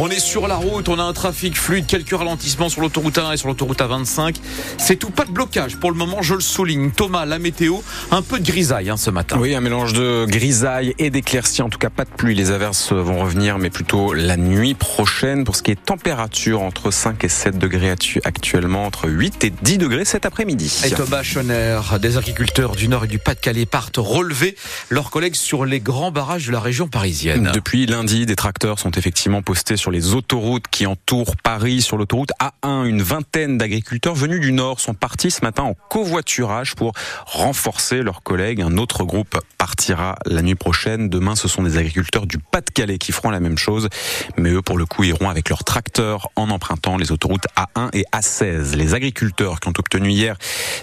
On est sur la route, on a un trafic fluide, quelques ralentissements sur l'autoroute 1 et sur l'autoroute A25. C'est tout, pas de blocage pour le moment, je le souligne. Thomas, la météo, un peu de grisaille hein, ce matin. Oui, un mélange de grisaille et d'éclaircies, en tout cas pas de pluie. Les averses vont revenir, mais plutôt la nuit prochaine. Pour ce qui est température, entre 5 et 7 degrés actuellement, entre 8 et 10 degrés cet après-midi. Et Thomas Schoner, des agriculteurs du Nord et du Pas-de-Calais partent relever leurs collègues sur les grands barrages de la région parisienne. Depuis lundi, des tracteurs sont effectivement postés sur les autoroutes qui entourent Paris. Sur l'autoroute A1, une vingtaine d'agriculteurs venus du Nord sont partis ce matin en covoiturage pour renforcer leurs collègues. Un autre groupe partira la nuit prochaine. Demain, ce sont des agriculteurs du Pas-de-Calais qui feront la même chose. Mais eux, pour le coup, iront avec leurs tracteurs en empruntant les autoroutes A1 et A16. Les agriculteurs qui ont obtenu hier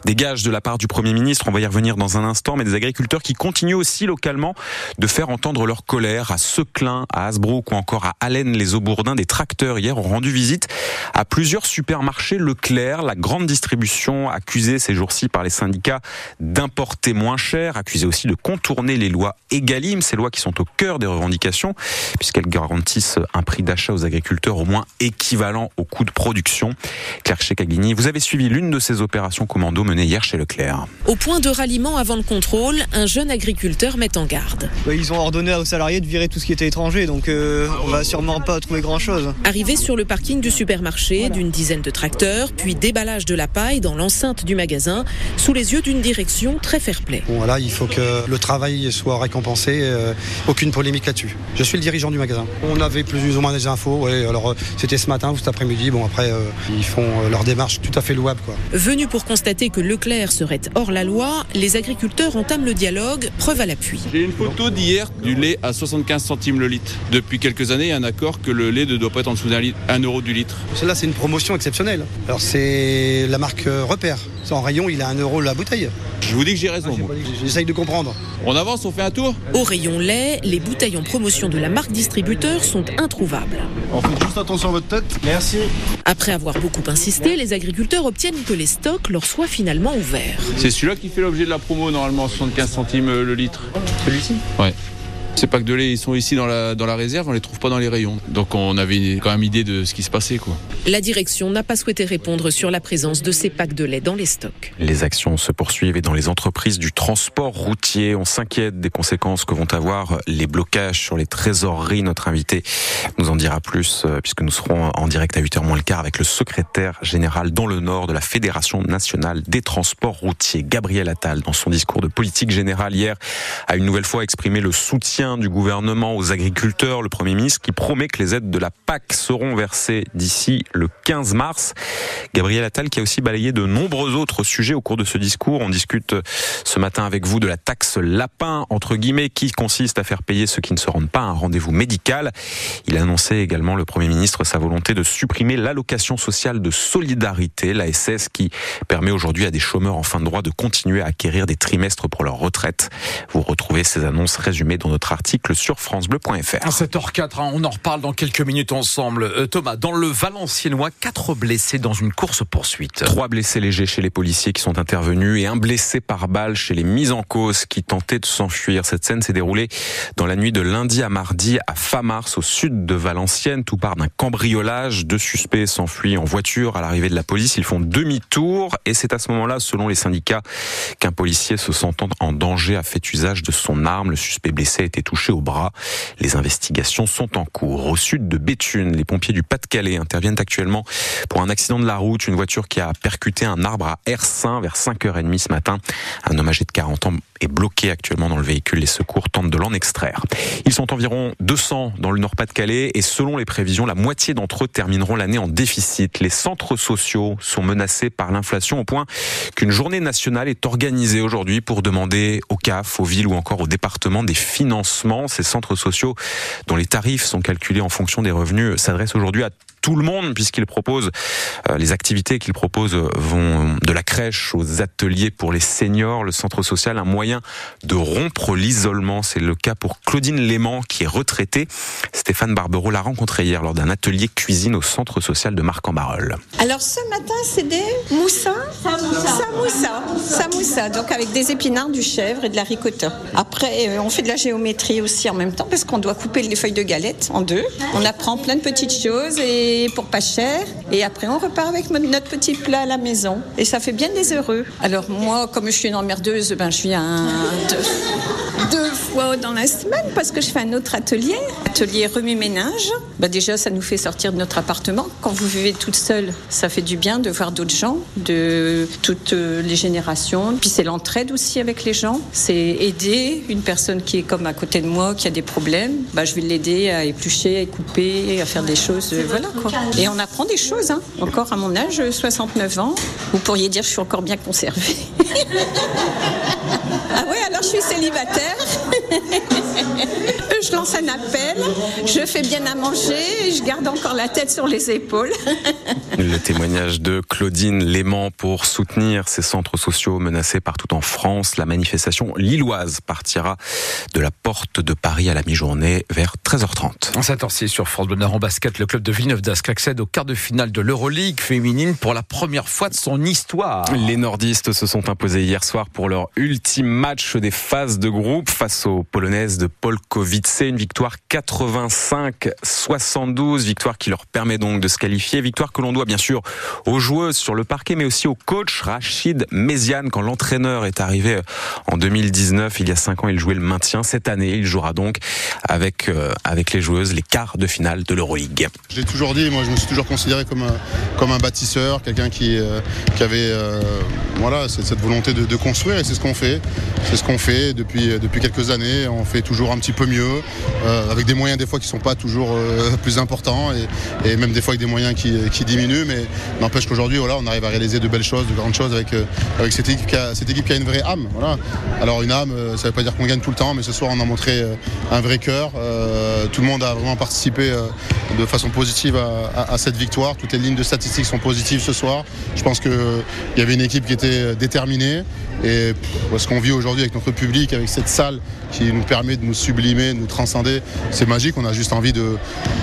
des gages de la part du Premier ministre, on va y revenir dans un instant, mais des agriculteurs qui continuent aussi localement de faire entendre leur colère à Seclin, à Hasbrook ou encore à Allen les Aubourdins. Des tracteurs hier ont rendu visite à plusieurs supermarchés Leclerc. La grande distribution accusée ces jours-ci par les syndicats d'importer moins cher, accusée aussi de contourner les lois Egalim, ces lois qui sont au cœur des revendications, puisqu'elles garantissent un prix d'achat aux agriculteurs au moins équivalent au coût de production. Claire Checaglini, vous avez suivi l'une de ces opérations commando menées hier chez Leclerc. Au point de ralliement avant le contrôle, un jeune agriculteur met en garde. Ils ont ordonné aux salariés de virer tout ce qui était étranger, donc euh, on va sûrement pas trouver grand-chose. Arrivé sur le parking du supermarché, d'une dizaine de tracteurs, puis déballage de la paille dans l'enceinte du magasin, sous les yeux d'une direction très fair-play. Bon, voilà, il faut que le travail soit récompensé. euh, aucune polémique là-dessus. Je suis le dirigeant du magasin. On avait plus ou moins des infos. Ouais, alors euh, c'était ce matin ou cet après-midi. Bon, après, euh, ils font leur démarche tout à fait louable, quoi. Venus pour constater que Leclerc serait hors la loi, les agriculteurs entament le dialogue, preuve à l'appui. J'ai une photo d'hier du lait à 75 centimes le litre. Depuis quelques années, il y a un accord que le lait ne doit pas être en dessous d'un litre- un euro du litre. Celle-là, c'est une promotion exceptionnelle. Alors, c'est la marque euh, Repère. En rayon, il a un euro la bouteille. Je vous dis que j'ai raison. moi. J'essaye de comprendre. On avance, on fait un tour? Au rayon lait, les bouteilles en promotion de la marque distributeur sont introuvables. On fait juste attention à votre tête. Merci. Après avoir beaucoup insisté, les agriculteurs obtiennent que les stocks leur soient finalement ouverts. C'est celui-là qui fait l'objet de la promo normalement, 75 centimes euh, le litre. Celui-ci? Ouais. Ces packs de lait, ils sont ici dans la, dans la réserve, on les trouve pas dans les rayons. Donc on avait quand même idée de ce qui se passait. quoi. La direction n'a pas souhaité répondre sur la présence de ces packs de lait dans les stocks. Les actions se poursuivent et dans les entreprises du transport routier, on s'inquiète des conséquences que vont avoir les blocages sur les trésoreries. Notre invité nous en dira plus euh, puisque nous serons en direct à 8h moins le quart avec le secrétaire général dans le Nord de la Fédération nationale des transports routiers, Gabriel Attal, dans son discours de politique générale hier, a une nouvelle fois exprimé le soutien du gouvernement aux agriculteurs. Le Premier ministre qui promet que les aides de la PAC seront versées d'ici le 15 mars. Gabriel Attal qui a aussi balayé de nombreux autres sujets au cours de ce discours. On discute ce matin avec vous de la taxe lapin, entre guillemets, qui consiste à faire payer ceux qui ne se rendent pas à un rendez-vous médical. Il a annoncé également, le Premier ministre, sa volonté de supprimer l'allocation sociale de solidarité, l'ASS, qui permet aujourd'hui à des chômeurs en fin de droit de continuer à acquérir des trimestres pour leur retraite. Vous retrouvez ces annonces résumées dans notre article sur francebleu.fr. À 7h04, hein, on en reparle dans quelques minutes ensemble. Euh, Thomas, dans le Valenciennois, quatre blessés dans une course-poursuite. Trois blessés légers chez les policiers qui sont intervenus et un blessé par balle chez les mises en cause qui tentaient de s'enfuir. Cette scène s'est déroulée dans la nuit de lundi à mardi à Famars, au sud de Valenciennes. Tout part d'un cambriolage. Deux suspects s'enfuient en voiture à l'arrivée de la police. Ils font demi-tour et c'est à ce moment-là, selon les syndicats, qu'un policier se sentant en danger a fait usage de son arme. Le suspect blessé a été touché au bras. Les investigations sont en cours. Au sud de Béthune, les pompiers du Pas-de-Calais interviennent actuellement pour un accident de la route. Une voiture qui a percuté un arbre à Ersin vers 5h30 ce matin. Un homme âgé de 40 ans est bloqué actuellement dans le véhicule. Les secours tentent de l'en extraire. Ils sont environ 200 dans le Nord-Pas-de-Calais et selon les prévisions, la moitié d'entre eux termineront l'année en déficit. Les centres sociaux sont menacés par l'inflation au point qu'une journée nationale est organisée aujourd'hui pour demander aux CAF, aux villes ou encore aux départements des financements. Ces centres sociaux dont les tarifs sont calculés en fonction des revenus s'adressent aujourd'hui à tout le monde puisqu'il propose euh, les activités qu'il propose vont de la crèche aux ateliers pour les seniors, le centre social, un moyen de rompre l'isolement. C'est le cas pour Claudine Léman qui est retraitée. Stéphane Barbero l'a rencontré hier lors d'un atelier cuisine au centre social de Marc-en-Barœul. Alors ce matin, c'est des moussins samoussa. Samoussa, donc avec des épinards, du chèvre et de la ricotta. Après, euh, on fait de la géométrie aussi en même temps parce qu'on doit couper les feuilles de galette en deux. On apprend plein de petites choses et pour pas cher. Et après, on repart avec notre petit plat à la maison. Et ça fait bien des heureux. Alors moi, comme je suis une emmerdeuse, ben, je viens deux, deux fois dans la semaine parce que je fais un autre atelier, atelier remue-ménage. Ben, déjà, ça nous fait sortir de notre appartement. Quand vous vivez toute seule, ça fait du bien de voir d'autres gens, de toutes les générations. Puis c'est l'entraide aussi avec les gens. C'est aider une personne qui est comme à côté de moi, qui a des problèmes. Ben, je vais l'aider à éplucher, à couper, à faire des choses. Voilà quoi. Et on apprend des choses. Hein. Encore à mon âge, 69 ans, vous pourriez dire que je suis encore bien conservée. ah ouais, alors je suis célibataire. je lance un appel, je fais bien à manger et je garde encore la tête sur les épaules. Le témoignage de Claudine Léman pour soutenir ces centres sociaux menacés partout en France. La manifestation lilloise partira de la porte de Paris à la mi-journée vers 13h30. En heure-ci sur France Bonheur en basket, le club de Villeneuve d'Ascq accède au quart de finale de l'Euroleague féminine pour la première fois de son histoire. Les nordistes se sont imposés hier soir pour leur ultime match des phases de groupe face aux polonaises de Polkowice. Une victoire 85-72, victoire qui leur permet donc de se qualifier. Victoire que l'on doit bien sûr aux joueuses sur le parquet, mais aussi au coach Rachid Méziane. Quand l'entraîneur est arrivé en 2019, il y a cinq ans, il jouait le maintien. Cette année, il jouera donc avec, euh, avec les joueuses les quarts de finale de l'Euroleague. Je l'ai toujours dit, moi je me suis toujours considéré comme un, comme un bâtisseur, quelqu'un qui, euh, qui avait euh, voilà, cette, volonté de, construire et c'est ce qu'on fait. C'est ce qu'on fait depuis, depuis quelques années. On fait toujours un petit peu mieux, euh, avec des moyens des fois qui sont pas toujours euh, plus importants et, et même des fois avec des moyens qui, qui diminuent. Mais n'empêche qu'aujourd'hui, voilà, on arrive à réaliser de belles choses, de grandes choses avec, euh, avec cette, équipe qui a, cette équipe qui a une vraie âme. Voilà. Alors une âme, euh, ça veut pas dire qu'on gagne tout le temps, mais ce soir on a montré euh, un vrai cœur. Tout le monde a vraiment participé de façon positive à- à cette victoire. Toutes les lignes de statistiques sont positives ce soir. Je pense qu'il y avait une équipe qui était déterminée. Et ce qu'on vit aujourd'hui avec notre public, avec cette salle qui nous permet de nous sublimer, de nous transcender, c'est magique. On a juste envie de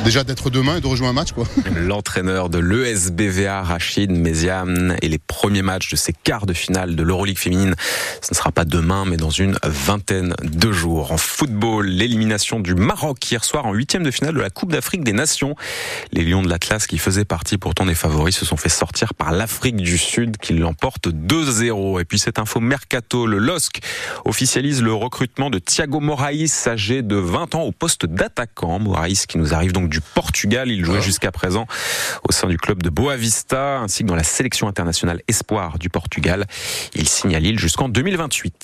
déjà d'être demain et de rejouer un match. L'entraîneur de l'ESBVA, Rachid Méziane, et les premiers matchs de ces quarts de finale de l'Euroleague féminine, ce ne sera pas demain, mais dans une vingtaine de jours. En football, l'élimination du Maroc hier soir en huitième de finale de la Coupe d'Afrique des Nations. Les Lions de l'Atlas, qui faisaient partie pourtant des favoris, se sont fait sortir par l'Afrique du Sud, qui l'emporte 2-0. Et puis cette info mercato, le LOSC officialise le recrutement de Thiago Moraes, âgé de 20 ans, au poste d'attaquant. Moraes qui nous arrive donc du Portugal. Il jouait jusqu'à présent au sein du club de Boa Vista, ainsi que dans la sélection internationale espoir du Portugal. Il signe à Lille jusqu'en 2028.